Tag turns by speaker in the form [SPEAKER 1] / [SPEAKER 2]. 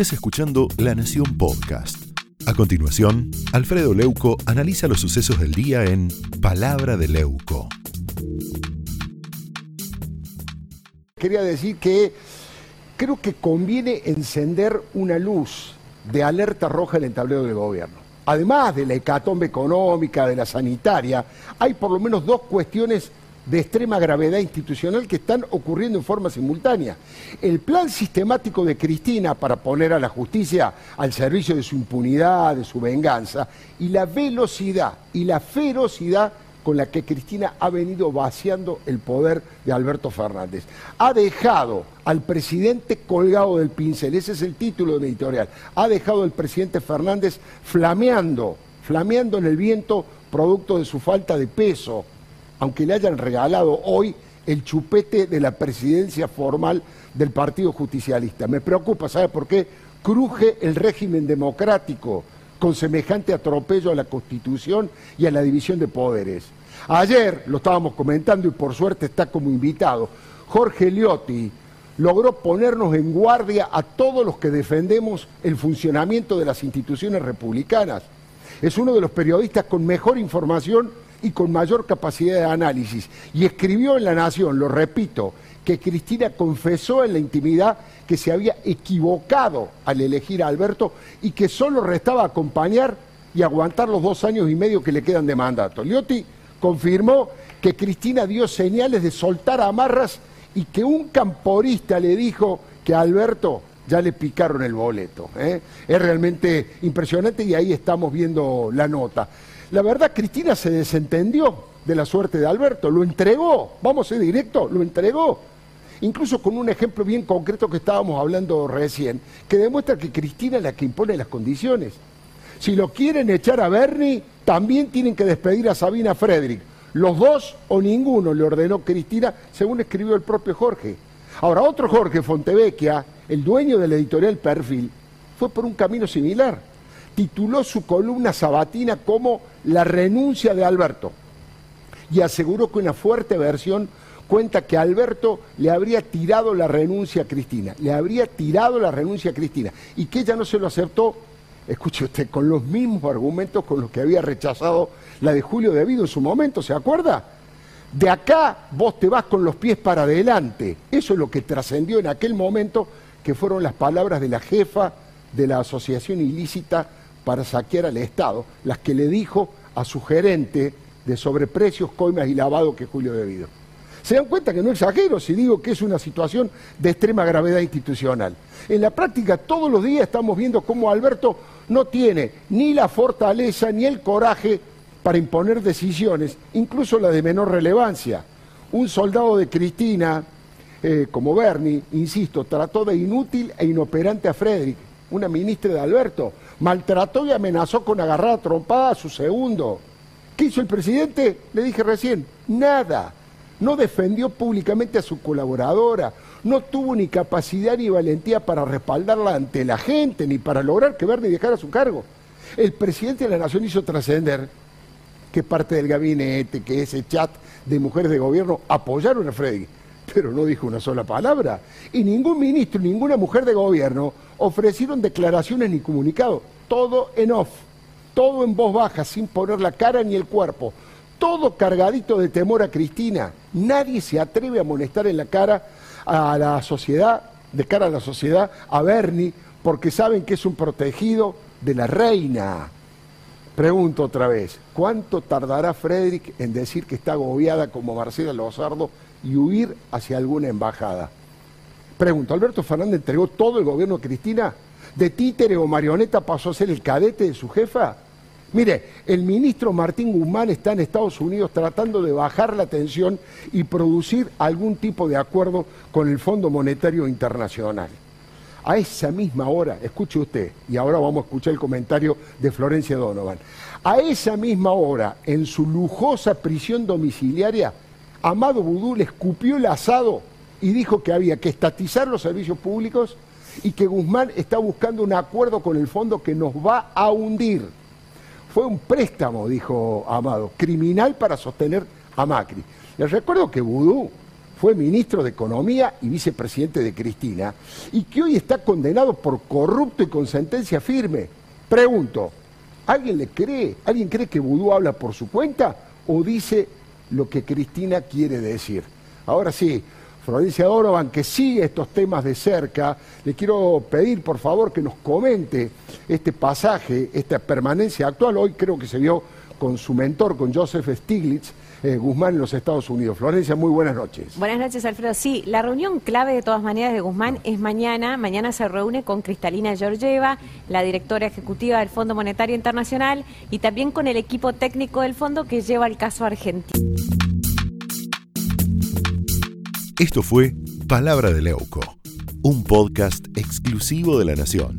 [SPEAKER 1] estés escuchando La Nación Podcast. A continuación, Alfredo Leuco analiza los sucesos del día en Palabra de Leuco.
[SPEAKER 2] Quería decir que creo que conviene encender una luz de alerta roja en el tablero del gobierno. Además de la hecatombe económica, de la sanitaria, hay por lo menos dos cuestiones de extrema gravedad institucional que están ocurriendo en forma simultánea. El plan sistemático de Cristina para poner a la justicia al servicio de su impunidad, de su venganza, y la velocidad y la ferocidad con la que Cristina ha venido vaciando el poder de Alberto Fernández. Ha dejado al presidente colgado del pincel, ese es el título de editorial, ha dejado al presidente Fernández flameando, flameando en el viento producto de su falta de peso, aunque le hayan regalado hoy el chupete de la presidencia formal del Partido Justicialista. Me preocupa, ¿sabe por qué? Cruje el régimen democrático con semejante atropello a la Constitución y a la división de poderes. Ayer, lo estábamos comentando y por suerte está como invitado, Jorge Liotti logró ponernos en guardia a todos los que defendemos el funcionamiento de las instituciones republicanas. Es uno de los periodistas con mejor información y con mayor capacidad de análisis. Y escribió en La Nación, lo repito, que Cristina confesó en la intimidad que se había equivocado al elegir a Alberto y que solo restaba acompañar y aguantar los dos años y medio que le quedan de mandato. Liotti confirmó que Cristina dio señales de soltar amarras y que un camporista le dijo que a Alberto ya le picaron el boleto. ¿eh? Es realmente impresionante y ahí estamos viendo la nota. La verdad, Cristina se desentendió de la suerte de Alberto, lo entregó, vamos a ser directo, lo entregó. Incluso con un ejemplo bien concreto que estábamos hablando recién, que demuestra que Cristina es la que impone las condiciones. Si lo quieren echar a Bernie, también tienen que despedir a Sabina Frederick. Los dos o ninguno le ordenó Cristina, según escribió el propio Jorge. Ahora, otro Jorge Fontevecchia, el dueño de la editorial Perfil, fue por un camino similar tituló su columna sabatina como La renuncia de Alberto y aseguró que una fuerte versión cuenta que Alberto le habría tirado la renuncia a Cristina, le habría tirado la renuncia a Cristina y que ella no se lo aceptó, escuche usted, con los mismos argumentos con los que había rechazado la de Julio Debido en su momento, ¿se acuerda? De acá vos te vas con los pies para adelante. Eso es lo que trascendió en aquel momento, que fueron las palabras de la jefa de la asociación ilícita para saquear al Estado, las que le dijo a su gerente de sobreprecios, coimas y lavado que Julio Debido. Se dan cuenta que no exagero si digo que es una situación de extrema gravedad institucional. En la práctica todos los días estamos viendo cómo Alberto no tiene ni la fortaleza ni el coraje para imponer decisiones, incluso la de menor relevancia. Un soldado de Cristina, eh, como Bernie, insisto, trató de inútil e inoperante a Frederick, una ministra de Alberto, maltrató y amenazó con agarrar a trompada a su segundo. ¿Qué hizo el presidente? Le dije recién, nada. No defendió públicamente a su colaboradora, no tuvo ni capacidad ni valentía para respaldarla ante la gente, ni para lograr que Bernie dejara su cargo. El presidente de la Nación hizo trascender que parte del gabinete, que ese chat de mujeres de gobierno apoyaron a Freddy, pero no dijo una sola palabra. Y ningún ministro, ninguna mujer de gobierno ofrecieron declaraciones ni comunicados, todo en off, todo en voz baja, sin poner la cara ni el cuerpo, todo cargadito de temor a Cristina. Nadie se atreve a molestar en la cara a la sociedad, de cara a la sociedad, a Bernie, porque saben que es un protegido de la reina. Pregunto otra vez, ¿cuánto tardará Frederick en decir que está agobiada como Marcela Lozardo y huir hacia alguna embajada? Pregunto, ¿Alberto Fernández entregó todo el gobierno a Cristina? ¿De títere o marioneta pasó a ser el cadete de su jefa? Mire, el ministro Martín Guzmán está en Estados Unidos tratando de bajar la tensión y producir algún tipo de acuerdo con el Fondo Monetario Internacional. A esa misma hora, escuche usted, y ahora vamos a escuchar el comentario de Florencia Donovan, a esa misma hora, en su lujosa prisión domiciliaria, Amado Budú le escupió el asado y dijo que había que estatizar los servicios públicos y que Guzmán está buscando un acuerdo con el fondo que nos va a hundir. Fue un préstamo, dijo Amado, criminal para sostener a Macri. Les recuerdo que Vudú fue ministro de Economía y vicepresidente de Cristina, y que hoy está condenado por corrupto y con sentencia firme. Pregunto, ¿alguien le cree? ¿Alguien cree que Vudú habla por su cuenta o dice lo que Cristina quiere decir? Ahora sí, Florencia Dorovan, que sigue estos temas de cerca, le quiero pedir por favor que nos comente este pasaje, esta permanencia actual. Hoy creo que se vio con su mentor, con Joseph Stiglitz, eh, Guzmán en los Estados Unidos. Florencia, muy buenas noches.
[SPEAKER 3] Buenas noches, Alfredo. Sí, la reunión clave de todas maneras de Guzmán es mañana. Mañana se reúne con Cristalina Georgieva, la directora ejecutiva del Fondo Monetario Internacional, y también con el equipo técnico del fondo que lleva el caso argentino.
[SPEAKER 1] Esto fue Palabra de Leuco, un podcast exclusivo de La Nación.